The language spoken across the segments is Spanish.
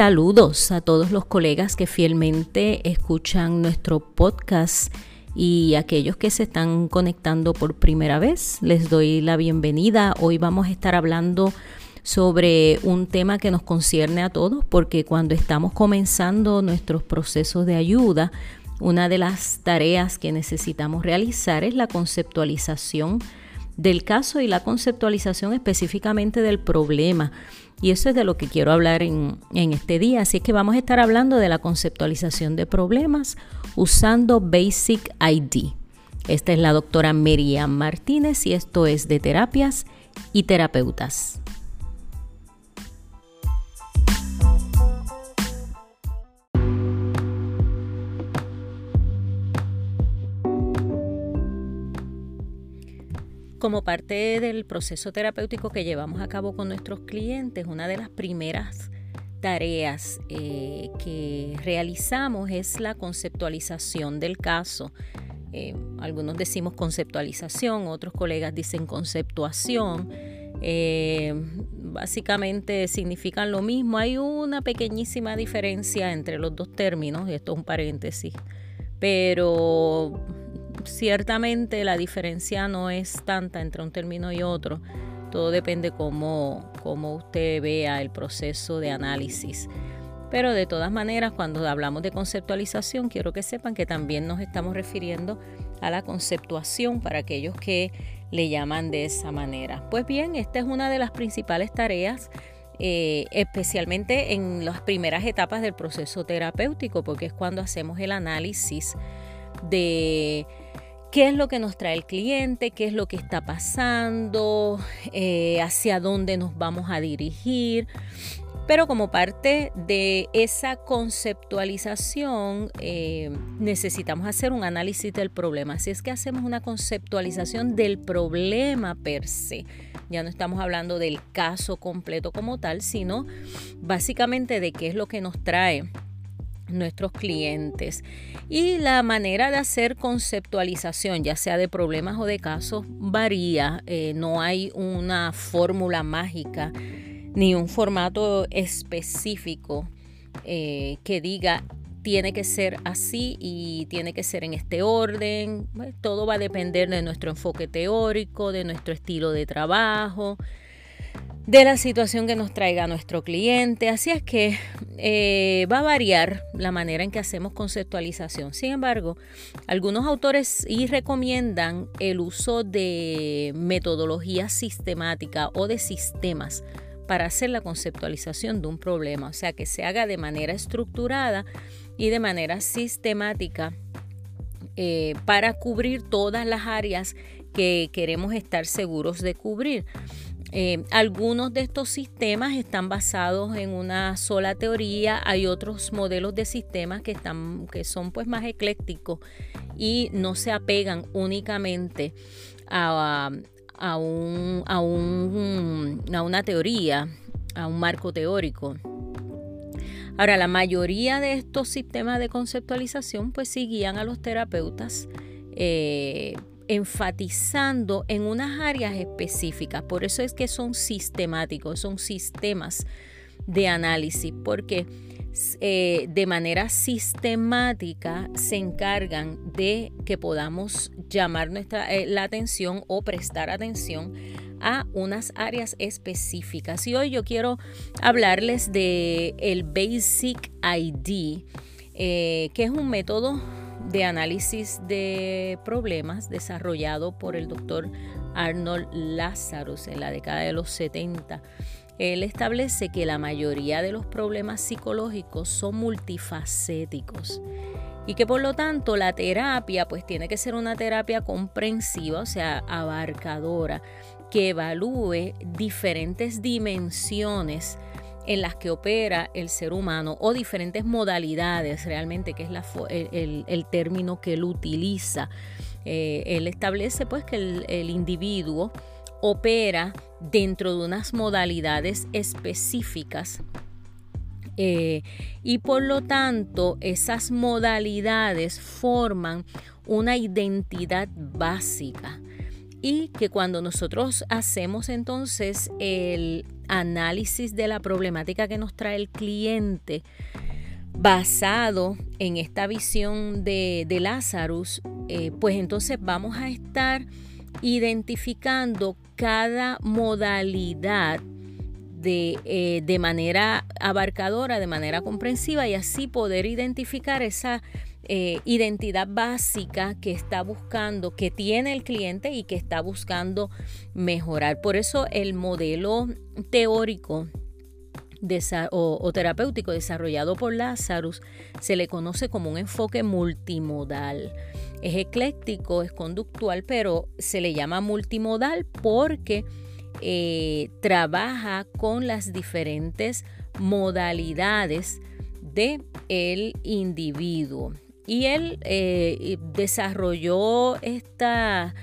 Saludos a todos los colegas que fielmente escuchan nuestro podcast y aquellos que se están conectando por primera vez. Les doy la bienvenida. Hoy vamos a estar hablando sobre un tema que nos concierne a todos porque cuando estamos comenzando nuestros procesos de ayuda, una de las tareas que necesitamos realizar es la conceptualización del caso y la conceptualización específicamente del problema. Y eso es de lo que quiero hablar en, este día. Así es que vamos a estar hablando de la conceptualización de problemas usando Basic ID. Esta es la doctora Miriam Martínez y esto es de terapias y terapeutas. Como parte del proceso terapéutico que llevamos a cabo con nuestros clientes, una de las primeras tareas eh, que realizamos es la conceptualización del caso. Eh, algunos decimos conceptualización, otros colegas dicen conceptuación. Eh, básicamente significan lo mismo. Hay una pequeñísima diferencia entre los dos términos, y esto es un paréntesis, pero ciertamente la diferencia no es tanta entre un término y otro. Todo depende cómo, cómo usted vea el proceso de análisis. Pero de todas maneras, cuando hablamos de conceptualización, quiero que sepan que también nos estamos refiriendo a la conceptuación para aquellos que le llaman de esa manera. Pues bien, esta es una de las principales tareas, eh, especialmente en las primeras etapas del proceso terapéutico, porque es cuando hacemos el análisis de qué es lo que nos trae el cliente, qué es lo que está pasando, eh, hacia dónde nos vamos a dirigir. Pero como parte de esa conceptualización eh, necesitamos hacer un análisis del problema. Así es que hacemos una conceptualización del problema per se. Ya no estamos hablando del caso completo como tal, sino básicamente de qué es lo que nos trae nuestros clientes. Y la manera de hacer conceptualización, ya sea de problemas o de casos, varía. Eh, no hay una fórmula mágica ni un formato específico eh, que diga tiene que ser así y tiene que ser en este orden. todo va a depender de nuestro enfoque teórico, de nuestro estilo de trabajo, de la situación que nos traiga nuestro cliente. Así es que eh, va a variar la manera en que hacemos conceptualización. Sin embargo, algunos autores y recomiendan el uso de metodología sistemática o de sistemas para hacer la conceptualización de un problema, o sea, que se haga de manera estructurada y de manera sistemática eh, para cubrir todas las áreas que queremos estar seguros de cubrir. Eh, algunos de estos sistemas están basados en una sola teoría, hay otros modelos de sistemas que, están, que son pues más eclécticos y no se apegan únicamente a, a, un, a, un, a una teoría, a un marco teórico. Ahora, la mayoría de estos sistemas de conceptualización pues sí guían a los terapeutas eh, enfatizando en unas áreas específicas. Por eso es que son sistemáticos, son sistemas de análisis, porque eh, de manera sistemática se encargan de que podamos llamar nuestra, eh, la atención o prestar atención a unas áreas específicas. Y hoy yo quiero hablarles de el Basic ID, eh, que es un método de análisis de problemas desarrollado por el doctor Arnold Lazarus en la década de los 70. Él establece que la mayoría de los problemas psicológicos son multifacéticos y que por lo tanto la terapia pues tiene que ser una terapia comprensiva, o sea, abarcadora, que evalúe diferentes dimensiones en las que opera el ser humano o diferentes modalidades realmente, que es la, el, término que él utiliza. Eh, él establece pues que el, individuo opera dentro de unas modalidades específicas eh, y por lo tanto esas modalidades forman una identidad básica y que cuando nosotros hacemos entonces el análisis de la problemática que nos trae el cliente basado en esta visión de, de Lazarus, eh, pues entonces vamos a estar identificando cada modalidad de, eh, de, manera abarcadora, de manera comprensiva y así poder identificar esa eh, identidad básica que está buscando, que tiene el cliente y que está buscando mejorar. Por eso el modelo teórico o, terapéutico desarrollado por Lazarus se le conoce como un enfoque multimodal. Es ecléctico, es conductual, pero se le llama multimodal porque eh, trabaja con las diferentes modalidades de el individuo. Y él eh, desarrolló esta,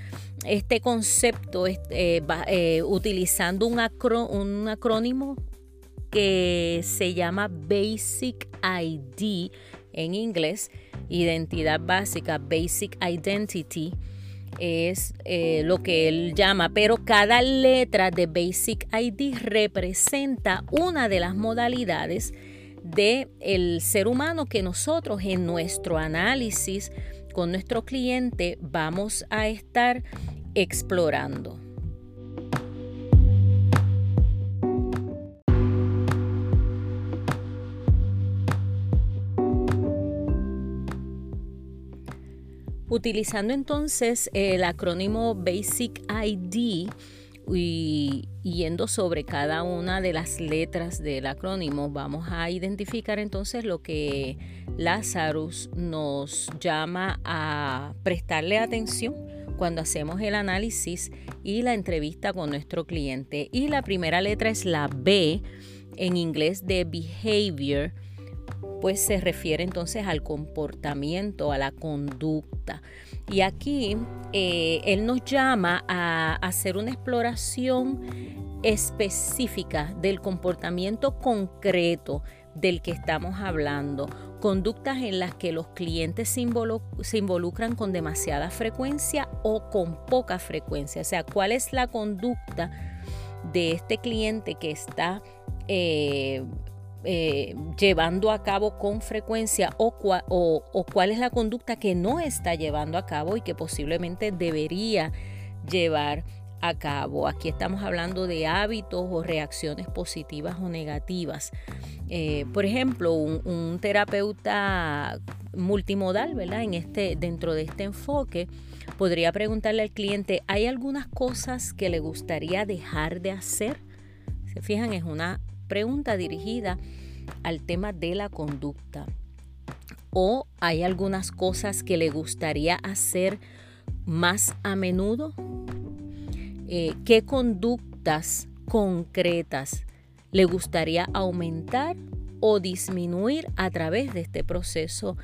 este concepto eh, utilizando un, un acrónimo que se llama Basic ID en inglés, identidad básica, Basic Identity es eh, lo que él llama, pero cada letra de Basic ID representa una de las modalidades del el ser humano que nosotros en nuestro análisis con nuestro cliente vamos a estar explorando. Utilizando entonces el acrónimo Basic ID y yendo sobre cada una de las letras del acrónimo, vamos a identificar entonces lo que Lazarus nos llama a prestarle atención cuando hacemos el análisis y la entrevista con nuestro cliente. Y la primera letra es la B en inglés de behavior pues se refiere entonces al comportamiento, a la conducta. Y aquí eh, él nos llama a hacer una exploración específica del comportamiento concreto del que estamos hablando, conductas en las que los clientes se, involucran con demasiada frecuencia o con poca frecuencia. O sea, cuál es la conducta de este cliente que está eh, eh, llevando a cabo con frecuencia o, cuál es la conducta que no está llevando a cabo y que posiblemente debería llevar a cabo. Aquí estamos hablando de hábitos o reacciones positivas o negativas. Eh, por ejemplo, un, terapeuta multimodal, ¿verdad? En este, dentro de este enfoque, podría preguntarle al cliente, ¿hay algunas cosas que le gustaría dejar de hacer? Se fijan, es una pregunta dirigida al tema de la conducta. ¿O hay algunas cosas que le gustaría hacer más a menudo? Eh, ¿Qué conductas concretas le gustaría aumentar o disminuir a través de este proceso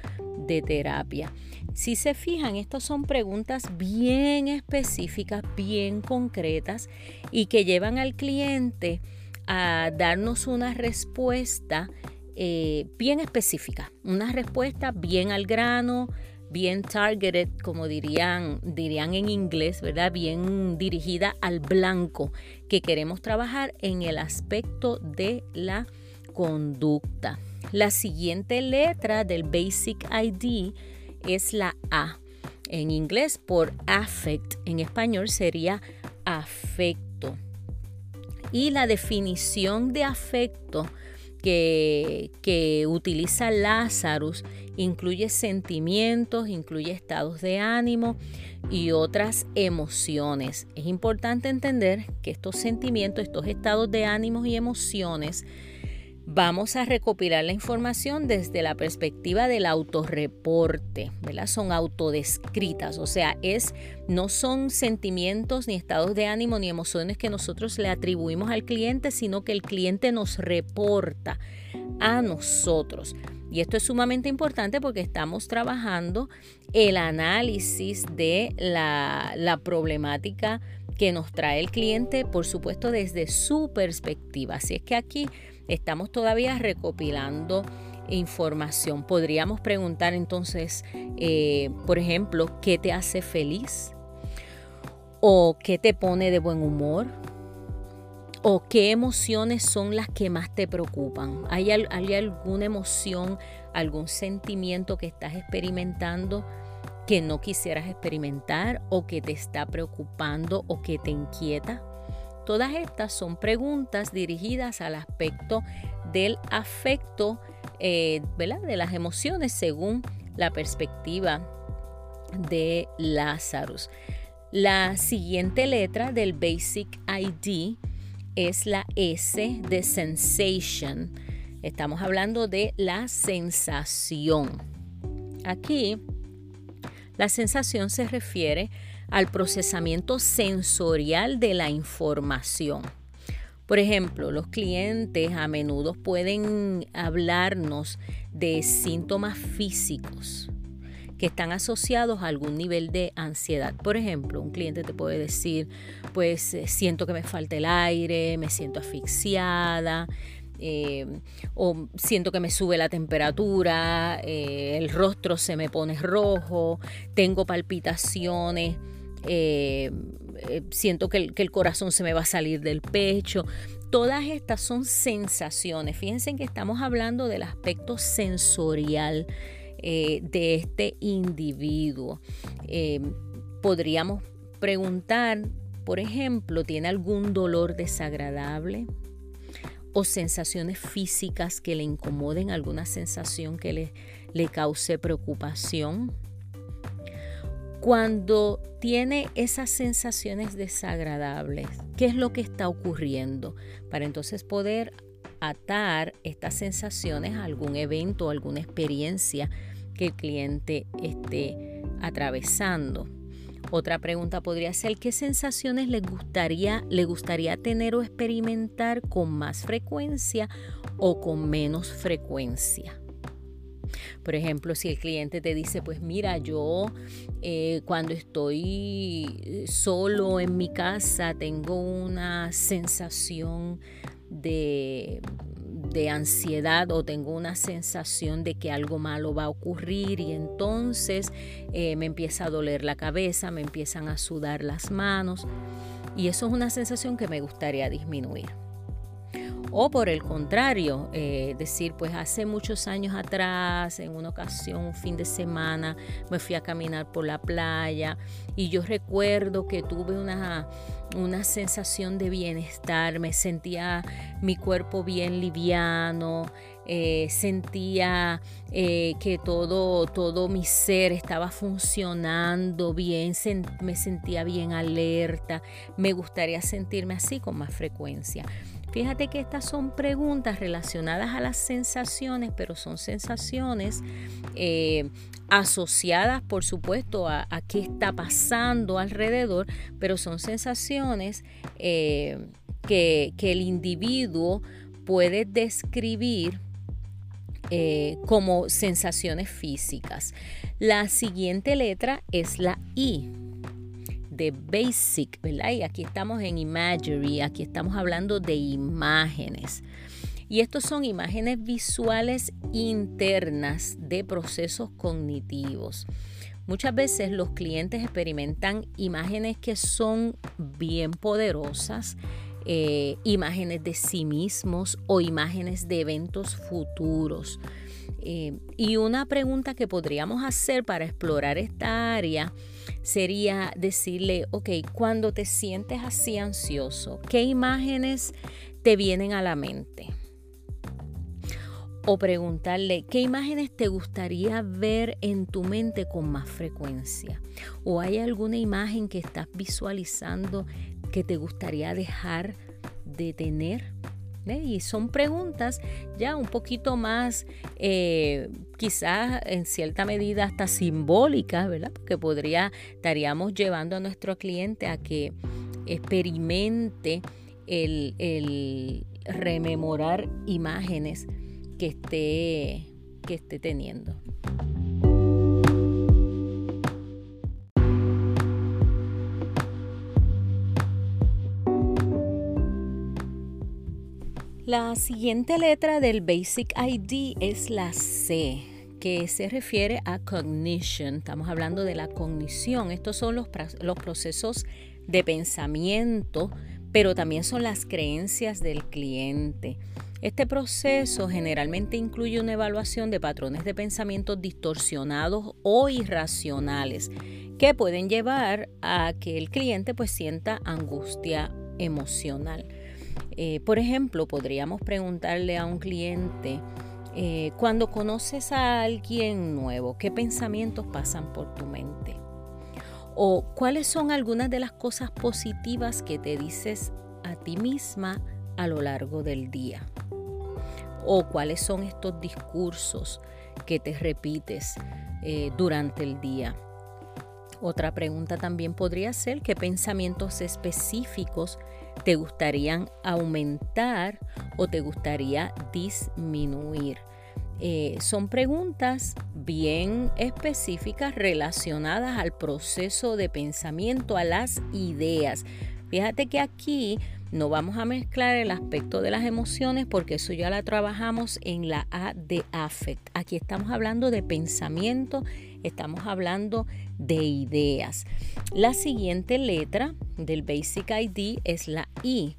de terapia? Si se fijan, estas son preguntas bien específicas, bien concretas y que llevan al cliente a darnos una respuesta eh, bien específica, una respuesta bien al grano, bien targeted, como dirían, dirían en inglés, ¿verdad? Bien dirigida al blanco que queremos trabajar en el aspecto de la conducta. La siguiente letra del Basic ID es la A. En inglés por affect, en español sería afecto y la definición de afecto que, que utiliza Lazarus incluye sentimientos, incluye estados de ánimo y otras emociones. Es importante entender que estos sentimientos, estos estados de ánimos y emociones Vamos a recopilar la información desde la perspectiva del autorreporte, ¿verdad? Son autodescritas, o sea, es, no son sentimientos ni estados de ánimo ni emociones que nosotros le atribuimos al cliente, sino que el cliente nos reporta a nosotros. Y esto es sumamente importante porque estamos trabajando el análisis de la, la problemática que nos trae el cliente, por supuesto, desde su perspectiva. Así es que aquí Estamos todavía recopilando información. Podríamos preguntar entonces, eh, por ejemplo, ¿qué te hace feliz? ¿O qué te pone de buen humor? o qué emociones son las que más te preocupan. ¿Hay, ¿Hay, alguna emoción, algún sentimiento que estás experimentando que no quisieras experimentar o que te está preocupando o que te inquieta? Todas estas son preguntas dirigidas al aspecto del afecto, eh, de las emociones según la perspectiva de Lazarus. La siguiente letra del Basic ID es la S de sensation. Estamos hablando de la sensación. Aquí, la sensación se refiere al procesamiento sensorial de la información. Por ejemplo, los clientes a menudo pueden hablarnos de síntomas físicos que están asociados a algún nivel de ansiedad. Por ejemplo, un cliente te puede decir, pues eh, siento que me falta el aire, me siento asfixiada, eh, o siento que me sube la temperatura, eh, el rostro se me pone rojo, tengo palpitaciones. Siento que el, que el, corazón se me va a salir del pecho. Todas estas son sensaciones. Fíjense que estamos hablando del aspecto sensorial eh, de este individuo. Eh, podríamos preguntar, por ejemplo, ¿tiene algún dolor desagradable? o sensaciones físicas que le incomoden, alguna sensación que le, le, cause preocupación. Cuando tiene esas sensaciones desagradables, ¿qué es lo que está ocurriendo? Para entonces poder atar estas sensaciones a algún evento, alguna experiencia que el cliente esté atravesando. Otra pregunta podría ser qué sensaciones gustaría, le gustaría tener o experimentar con más frecuencia o con menos frecuencia. Por ejemplo, si el cliente te dice, pues mira, yo eh, cuando estoy solo en mi casa tengo una sensación de de ansiedad o tengo una sensación de que algo malo va a ocurrir y entonces eh, me empieza a doler la cabeza, me empiezan a sudar las manos y eso es una sensación que me gustaría disminuir. O por el contrario, eh, decir, pues hace muchos años atrás, en una ocasión, un fin de semana, me fui a caminar por la playa y yo recuerdo que tuve una, una sensación de bienestar, me sentía mi cuerpo bien liviano, eh, sentía eh, que todo, todo mi ser estaba funcionando bien, me sentía bien alerta, me gustaría sentirme así con más frecuencia. Fíjate que estas son preguntas relacionadas a las sensaciones, pero son sensaciones eh, asociadas, por supuesto, a, qué está pasando alrededor, pero son sensaciones eh, que, el individuo puede describir eh, como sensaciones físicas. La siguiente letra es la I de basic, ¿verdad? Y aquí estamos en imagery, aquí estamos hablando de imágenes. Y estos son imágenes visuales internas de procesos cognitivos. Muchas veces los clientes experimentan imágenes que son bien poderosas, eh, imágenes de sí mismos o imágenes de eventos futuros. Eh, y una pregunta que podríamos hacer para explorar esta área sería decirle, ok, cuando te sientes así ansioso, ¿qué imágenes te vienen a la mente? O preguntarle, ¿qué imágenes te gustaría ver en tu mente con más frecuencia? ¿O hay alguna imagen que estás visualizando que te gustaría dejar de tener? Y son preguntas ya un poquito más, eh, quizás en cierta medida hasta simbólicas, ¿verdad? Porque podría, estaríamos llevando a nuestro cliente a que experimente el, el rememorar imágenes que esté, que esté teniendo. La siguiente letra del Basic ID es la C, que se refiere a cognition. Estamos hablando de la cognición. Estos son los, los procesos de pensamiento pero también son las creencias del cliente. Este proceso generalmente incluye una evaluación de patrones de pensamientos distorsionados o irracionales que pueden llevar a que el cliente pues sienta angustia emocional. Eh, por ejemplo, podríamos preguntarle a un cliente, eh, cuando conoces a alguien nuevo, ¿qué pensamientos pasan por tu mente? O cuáles son algunas de las cosas positivas que te dices a ti misma a lo largo del día. O cuáles son estos discursos que te repites eh, durante el día. Otra pregunta también podría ser qué pensamientos específicos te gustarían aumentar o te gustaría disminuir. Eh, son preguntas bien específicas relacionadas al proceso de pensamiento, a las ideas. Fíjate que aquí no vamos a mezclar el aspecto de las emociones porque eso ya la trabajamos en la A de affect. Aquí estamos hablando de pensamiento, estamos hablando de ideas. La siguiente letra del Basic ID es la I.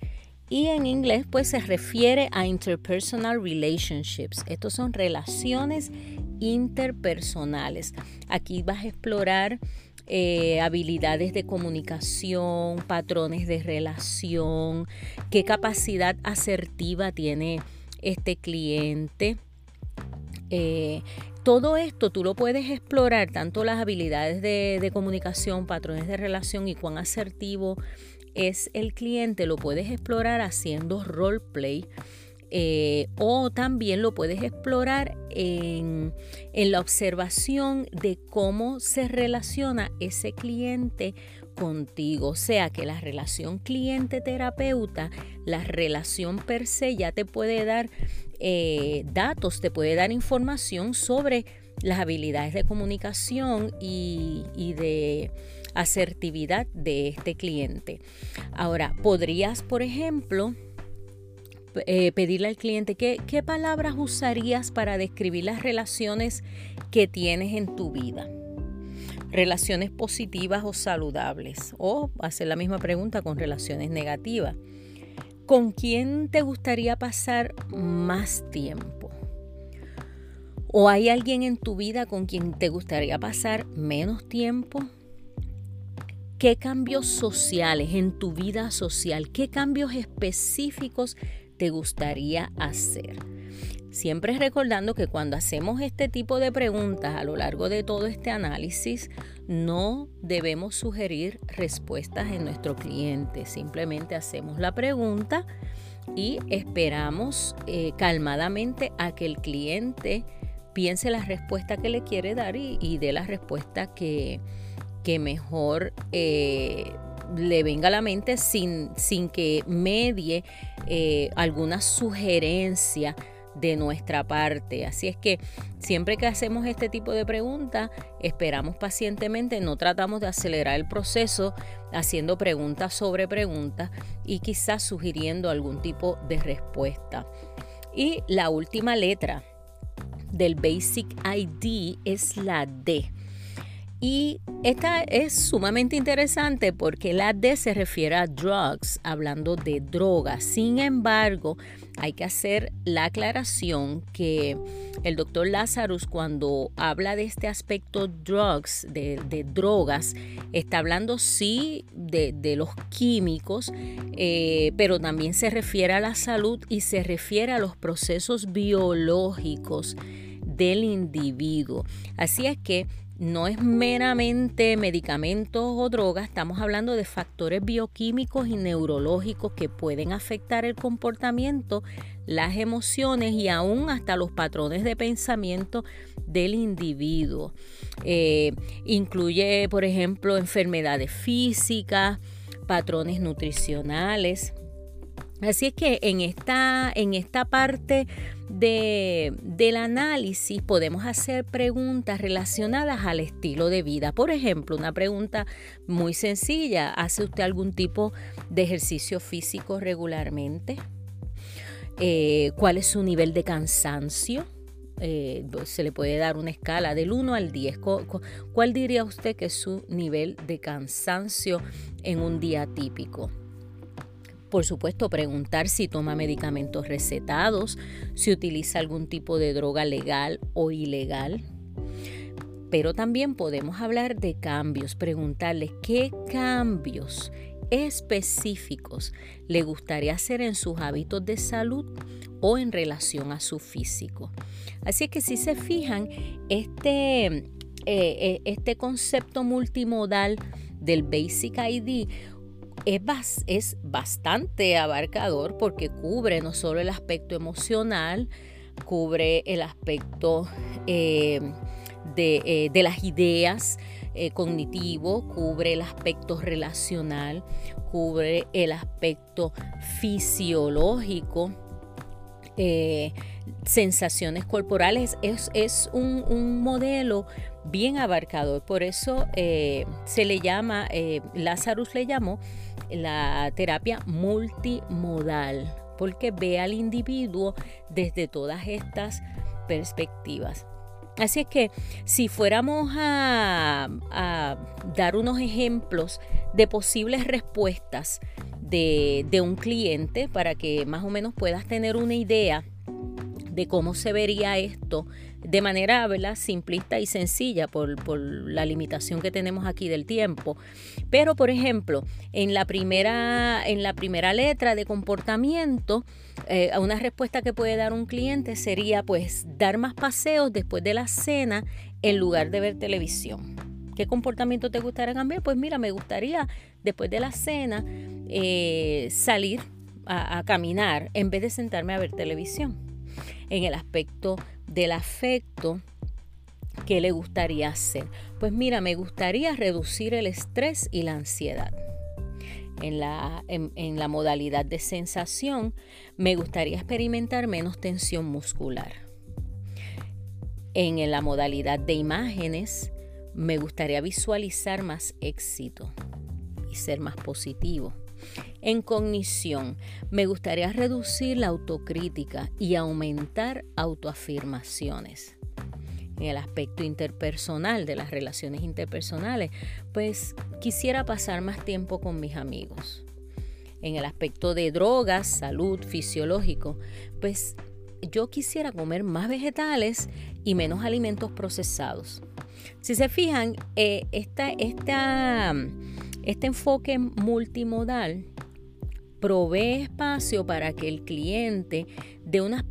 Y en inglés pues se refiere a interpersonal relationships. Estos son relaciones interpersonales. Aquí vas a explorar eh, habilidades de comunicación, patrones de relación, qué capacidad asertiva tiene este cliente. Eh, todo esto tú lo puedes explorar, tanto las habilidades de, comunicación, patrones de relación y cuán asertivo es el cliente, lo puedes explorar haciendo roleplay. Eh, o también lo puedes explorar en, la observación de cómo se relaciona ese cliente contigo. O sea que la relación cliente-terapeuta, la relación per se ya te puede dar eh, datos, te puede dar información sobre las habilidades de comunicación y, de asertividad de este cliente. Ahora, podrías, por ejemplo, eh, pedirle al cliente ¿qué, qué palabras usarías para describir las relaciones que tienes en tu vida. Relaciones positivas o saludables. O hacer la misma pregunta con relaciones negativas. ¿Con quién te gustaría pasar más tiempo? ¿O hay alguien en tu vida con quien te gustaría pasar menos tiempo? ¿Qué cambios sociales en tu vida social, qué cambios específicos te gustaría hacer? Siempre recordando que cuando hacemos este tipo de preguntas a lo largo de todo este análisis, no debemos sugerir respuestas en nuestro cliente. Simplemente hacemos la pregunta y esperamos eh, calmadamente a que el cliente piense la respuesta que le quiere dar y, dé la respuesta que, mejor eh, le venga a la mente sin, sin que medie eh, alguna sugerencia de nuestra parte. Así es que siempre que hacemos este tipo de preguntas, esperamos pacientemente, no tratamos de acelerar el proceso haciendo preguntas sobre preguntas y quizás sugiriendo algún tipo de respuesta. Y la última letra del Basic ID es la D. Y esta es sumamente interesante porque la D se refiere a drugs, hablando de drogas. Sin embargo, hay que hacer la aclaración que el doctor Lazarus cuando habla de este aspecto drugs, de, drogas, está hablando sí de, los químicos, eh, pero también se refiere a la salud y se refiere a los procesos biológicos del individuo. Así es que no es meramente medicamentos o drogas, estamos hablando de factores bioquímicos y neurológicos que pueden afectar el comportamiento, las emociones y aún hasta los patrones de pensamiento del individuo. Eh, incluye, por ejemplo, enfermedades físicas, patrones nutricionales, Así es que en esta, en esta parte del análisis podemos hacer preguntas relacionadas al estilo de vida. Por ejemplo, una pregunta muy sencilla, ¿hace usted algún tipo de ejercicio físico regularmente? Eh, ¿Cuál es su nivel de cansancio? Eh, se le puede dar una escala del 1 al 10. ¿Cuál diría usted que es su nivel de cansancio en un día típico? Por supuesto, preguntar si toma medicamentos recetados, si utiliza algún tipo de droga legal o ilegal. Pero también podemos hablar de cambios, preguntarle qué cambios específicos le gustaría hacer en sus hábitos de salud o en relación a su físico. Así que si se fijan, este, eh, eh, este concepto multimodal del Basic ID es, es, bastante abarcador porque cubre no solo el aspecto emocional, cubre el aspecto eh, de, de, las ideas cognitivo, cubre el aspecto relacional, cubre el aspecto fisiológico eh, sensaciones corporales. Es, un, modelo bien abarcador. Por eso eh, se le llama, eh, Lazarus le llamó la terapia multimodal, porque ve al individuo desde todas estas perspectivas. Así es que si fuéramos a, a dar unos ejemplos de posibles respuestas de, un cliente para que más o menos puedas tener una idea de cómo se vería esto de manera simplista y sencilla por, la limitación que tenemos aquí del tiempo. Pero, por ejemplo, en la primera, en la primera letra de comportamiento, eh, una respuesta que puede dar un cliente sería pues dar más paseos después de la cena en lugar de ver televisión. ¿Qué comportamiento te gustaría cambiar? Pues mira, me gustaría después de la cena eh, salir a, caminar en vez de sentarme a ver televisión. En el aspecto del afecto, ¿qué le gustaría hacer? Pues mira, me gustaría reducir el estrés y la ansiedad. En la, en la modalidad de sensación, me gustaría experimentar menos tensión muscular. En la modalidad de imágenes, me gustaría visualizar más éxito y ser más positivo. En cognición, me gustaría reducir la autocrítica y aumentar autoafirmaciones. En el aspecto interpersonal de las relaciones interpersonales, pues quisiera pasar más tiempo con mis amigos. En el aspecto de drogas, salud, fisiológico, pues yo quisiera comer más vegetales y menos alimentos procesados. Si se fijan, eh, este enfoque multimodal provee espacio para que el cliente dé unas,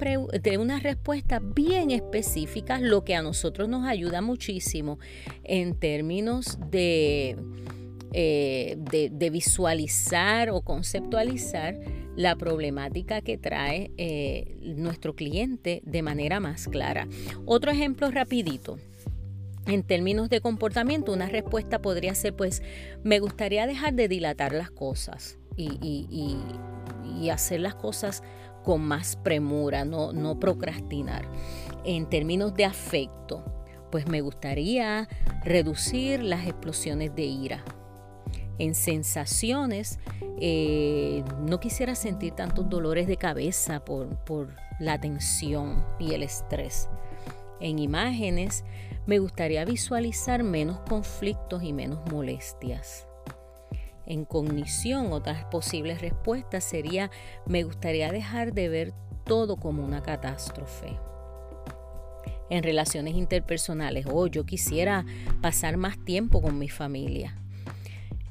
unas respuestas bien específicas, lo que a nosotros nos ayuda muchísimo en términos de, eh, de, visualizar o conceptualizar la problemática que trae eh, nuestro cliente de manera más clara. Otro ejemplo rapidito. En términos de comportamiento, una respuesta podría ser, pues, me gustaría dejar de dilatar las cosas y, hacer las cosas con más premura, no, no procrastinar. En términos de afecto, pues me gustaría reducir las explosiones de ira. En sensaciones, eh, no quisiera sentir tantos dolores de cabeza por, por la tensión y el estrés. En imágenes, me gustaría visualizar menos conflictos y menos molestias. En cognición, otras posibles respuestas sería, me gustaría dejar de ver todo como una catástrofe. En relaciones interpersonales, oh, yo quisiera pasar más tiempo con mi familia.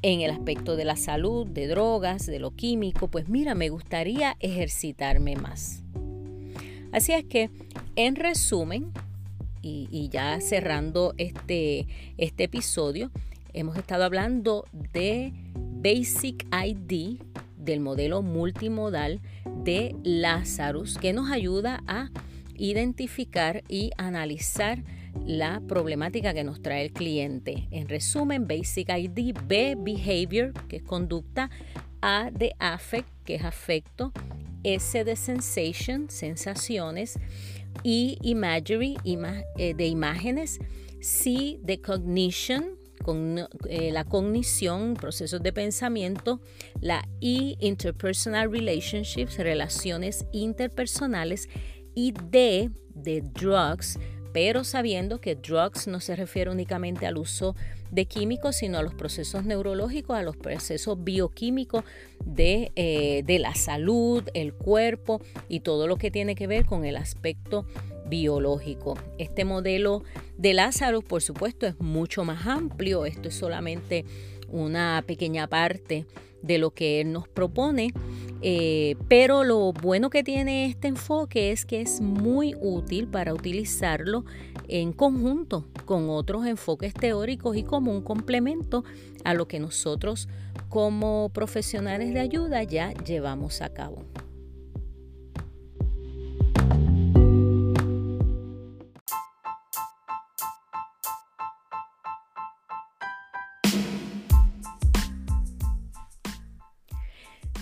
En el aspecto de la salud, de drogas, de lo químico, pues mira, me gustaría ejercitarme más. Así es que, en resumen, y, ya cerrando este, este episodio, hemos estado hablando de Basic ID, del modelo multimodal de Lazarus, que nos ayuda a identificar y analizar la problemática que nos trae el cliente. En resumen, Basic ID, B, Behavior, que es conducta, A de Affect, que es afecto, S de Sensation, sensaciones, y imagery eh, de imágenes, C de cognition, con, eh, la cognición, procesos de pensamiento, la I, interpersonal relationships, relaciones interpersonales, y D de drugs, pero sabiendo que drugs no se refiere únicamente al uso de químicos, sino a los procesos neurológicos, a los procesos bioquímicos de, eh, de la salud, el cuerpo y todo lo que tiene que ver con el aspecto biológico. Este modelo de Lázaro, por supuesto, es mucho más amplio. Esto es solamente una pequeña parte de lo que él nos propone. Eh, pero lo bueno que tiene este enfoque es que es muy útil para utilizarlo en conjunto con otros enfoques teóricos y como un complemento a lo que nosotros como profesionales de ayuda ya llevamos a cabo.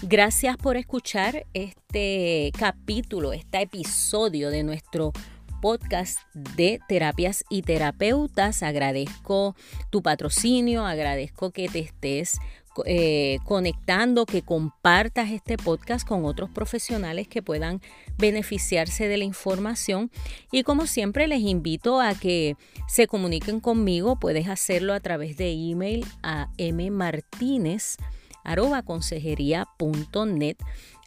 Gracias por escuchar este capítulo, este episodio de nuestro podcast de terapias y terapeutas. Agradezco tu patrocinio, agradezco que te estés eh, conectando, que compartas este podcast con otros profesionales que puedan beneficiarse de la información. Y como siempre les invito a que se comuniquen conmigo. Puedes hacerlo a través de email a mmartinez arroba consejería.net.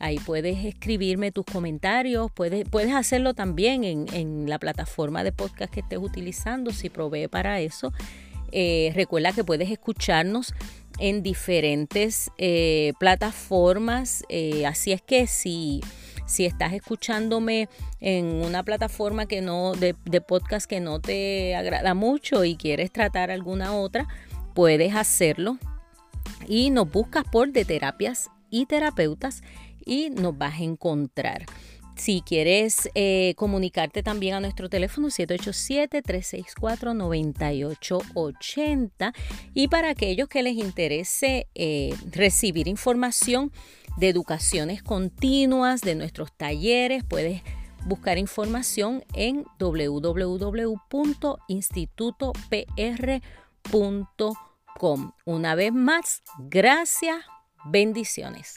Ahí puedes escribirme tus comentarios, puedes, puedes hacerlo también en, la plataforma de podcast que estés utilizando si provee para eso. Eh, recuerda que puedes escucharnos en diferentes eh, plataformas, eh, así es que si, si estás escuchándome en una plataforma que no, de, de podcast que no te agrada mucho y quieres tratar alguna otra, puedes hacerlo y nos buscas por de terapias y terapeutas y nos vas a encontrar. Si quieres eh, comunicarte también a nuestro teléfono 787-364-9880 y para aquellos que les interese eh, recibir información de educaciones continuas, de nuestros talleres, puedes buscar información en www.institutopr.com una vez más, gracias, bendiciones.